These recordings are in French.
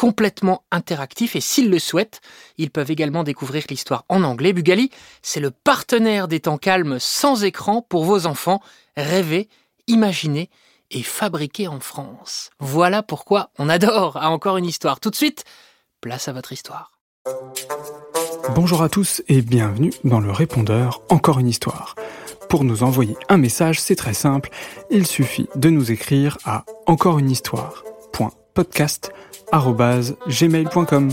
complètement interactifs et s'ils le souhaitent, ils peuvent également découvrir l'histoire en anglais. Bugali, c'est le partenaire des temps calmes sans écran pour vos enfants. Rêver, imaginer et fabriquer en France. Voilà pourquoi on adore à encore une histoire. Tout de suite, place à votre histoire. Bonjour à tous et bienvenue dans le répondeur Encore une histoire. Pour nous envoyer un message, c'est très simple, il suffit de nous écrire à encoreunhistoire.podcast@gmail.com.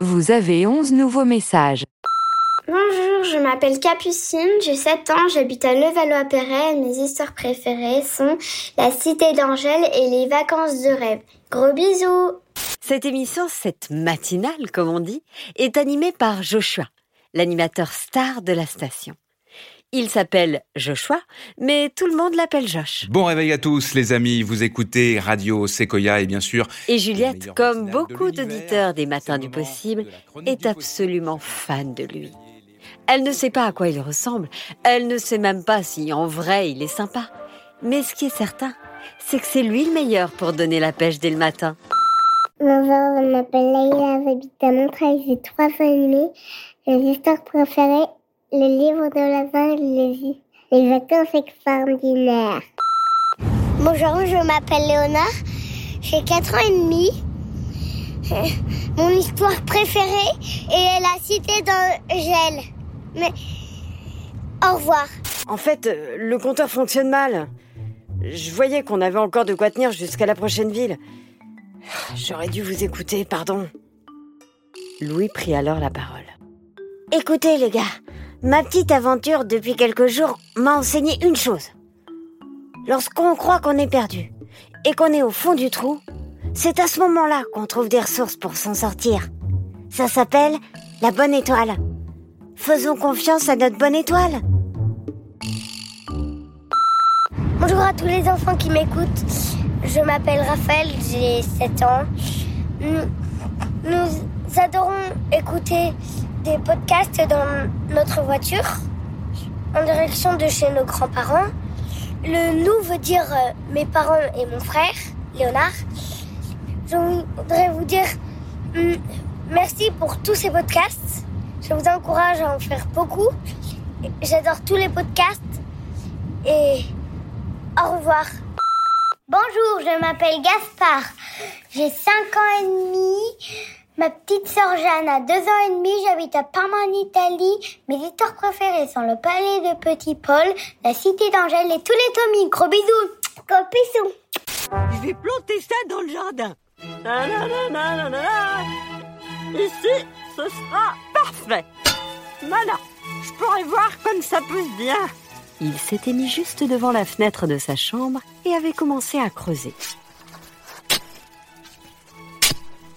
Vous avez 11 nouveaux messages. Bonjour, je m'appelle Capucine, j'ai 7 ans, j'habite à Levallois-Perret et mes histoires préférées sont La Cité d'Angèle et Les Vacances de rêve. Gros bisous Cette émission, cette matinale, comme on dit, est animée par Joshua, l'animateur star de la station. Il s'appelle Joshua, mais tout le monde l'appelle Josh. Bon réveil à tous les amis, vous écoutez Radio Sequoia et bien sûr... Et Juliette, comme beaucoup d'auditeurs des Matins du Possible, est absolument fan de lui. Elle ne sait pas à quoi il ressemble, elle ne sait même pas si en vrai il est sympa. Mais ce qui est certain, c'est que c'est lui le meilleur pour donner la pêche dès le matin. Bonjour, je m'appelle Leïla, j'habite à Montreuil, j'ai trois ans et demi. Mes histoires préférées, le livre de la jungle, les, les vacances extraordinaires. Bonjour, je m'appelle Léonard, j'ai 4 ans et demi. Mon histoire préférée est La Cité d'Angèle. Mais au revoir. En fait, euh, le compteur fonctionne mal. Je voyais qu'on avait encore de quoi tenir jusqu'à la prochaine ville. J'aurais dû vous écouter, pardon. Louis prit alors la parole. Écoutez les gars, ma petite aventure depuis quelques jours m'a enseigné une chose. Lorsqu'on croit qu'on est perdu et qu'on est au fond du trou, c'est à ce moment-là qu'on trouve des ressources pour s'en sortir. Ça s'appelle la bonne étoile. Faisons confiance à notre bonne étoile. Bonjour à tous les enfants qui m'écoutent. Je m'appelle Raphaël, j'ai 7 ans. Nous, nous adorons écouter des podcasts dans notre voiture en direction de chez nos grands-parents. Le nous veut dire euh, mes parents et mon frère, Léonard. Je voudrais vous dire hum, merci pour tous ces podcasts. Je vous encourage à en faire beaucoup. J'adore tous les podcasts. Et au revoir. Bonjour, je m'appelle Gaspard. J'ai 5 ans et demi. Ma petite sœur Jeanne a 2 ans et demi. J'habite à Parma en Italie. Mes histoires préférées sont le palais de Petit Paul, la cité d'Angèle et tous les Tommy. Gros bisous. Gros bisous. Je vais planter ça dans le jardin. Ici, ce sera parfait. Voilà, je pourrais voir comme ça pousse bien. Il s'était mis juste devant la fenêtre de sa chambre et avait commencé à creuser.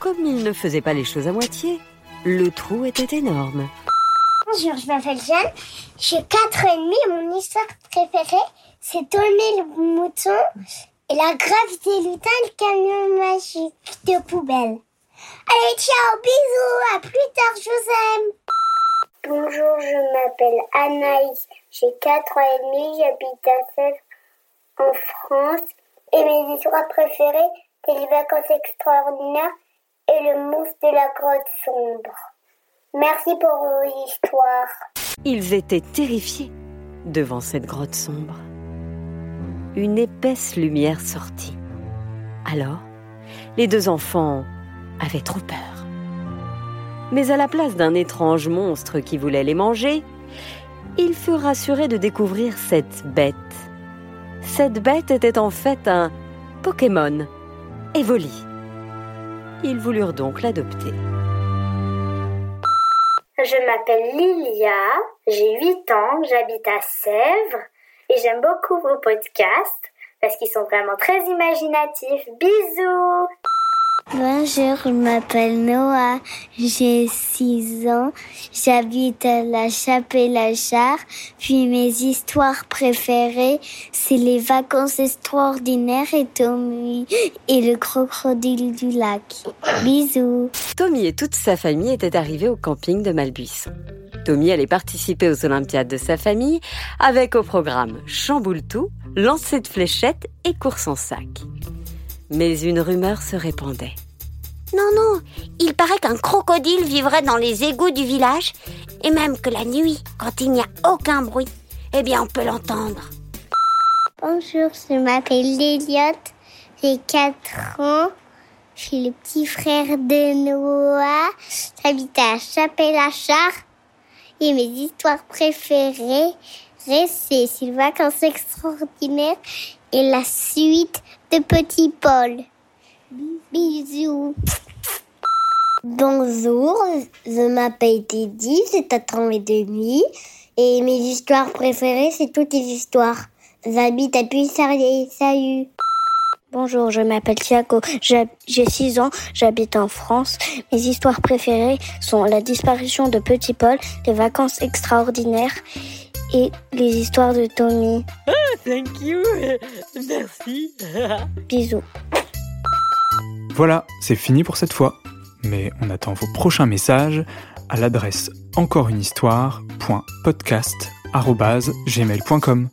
Comme il ne faisait pas les choses à moitié, le trou était énorme. Bonjour, je m'appelle Jeanne. J'ai 4 ans et demi. Mon histoire préférée, c'est Tommy le mouton et la grave des lutins, le camion magique de poubelle. Allez, ciao, bisous, à plus tard, je vous aime. Bonjour, je m'appelle Anaïs. J'ai 4 ans et demi, j'habite à Sèvres en France. Et mes histoires préférées, c'est les vacances extraordinaires et le mousse de la grotte sombre. Merci pour vos histoires. Ils étaient terrifiés devant cette grotte sombre. Une épaisse lumière sortit. Alors, les deux enfants avaient trop peur. Mais à la place d'un étrange monstre qui voulait les manger, ils furent rassurés de découvrir cette bête. Cette bête était en fait un Pokémon, Evoli. Ils voulurent donc l'adopter. Je m'appelle Lilia, j'ai 8 ans, j'habite à Sèvres et j'aime beaucoup vos podcasts parce qu'ils sont vraiment très imaginatifs. Bisous Bonjour, je m'appelle Noah, j'ai 6 ans, j'habite à la Chapelle-la-Char, puis mes histoires préférées, c'est les vacances extraordinaires et Tommy et le crocodile du lac. Bisous. Tommy et toute sa famille étaient arrivés au camping de Malbuisson. Tommy allait participer aux Olympiades de sa famille avec au programme chamboule tout, lancer de fléchettes et course en sac. Mais une rumeur se répandait. Non, non, il paraît qu'un crocodile vivrait dans les égouts du village, et même que la nuit, quand il n'y a aucun bruit, eh bien on peut l'entendre. Bonjour, je m'appelle Elliot, j'ai 4 ans, je suis le petit frère de Noah, j'habite à Chapelle-la-Char, et mes histoires préférées, c'est les vacances extraordinaires et la suite de Petit Paul. Bisous. Bonjour, je m'appelle Teddy, j'ai 4 ans et demi. Et mes histoires préférées, c'est toutes les histoires. J'habite à Puissarier. Salut. Bonjour, je m'appelle Thiago, j'ai 6 ans, j'habite en France. Mes histoires préférées sont la disparition de Petit Paul, les vacances extraordinaires et les histoires de Tommy. Ah, thank you, merci. Bisous. Voilà, c'est fini pour cette fois. Mais on attend vos prochains messages à l'adresse encoreunehistoire.podcast.gmail.com.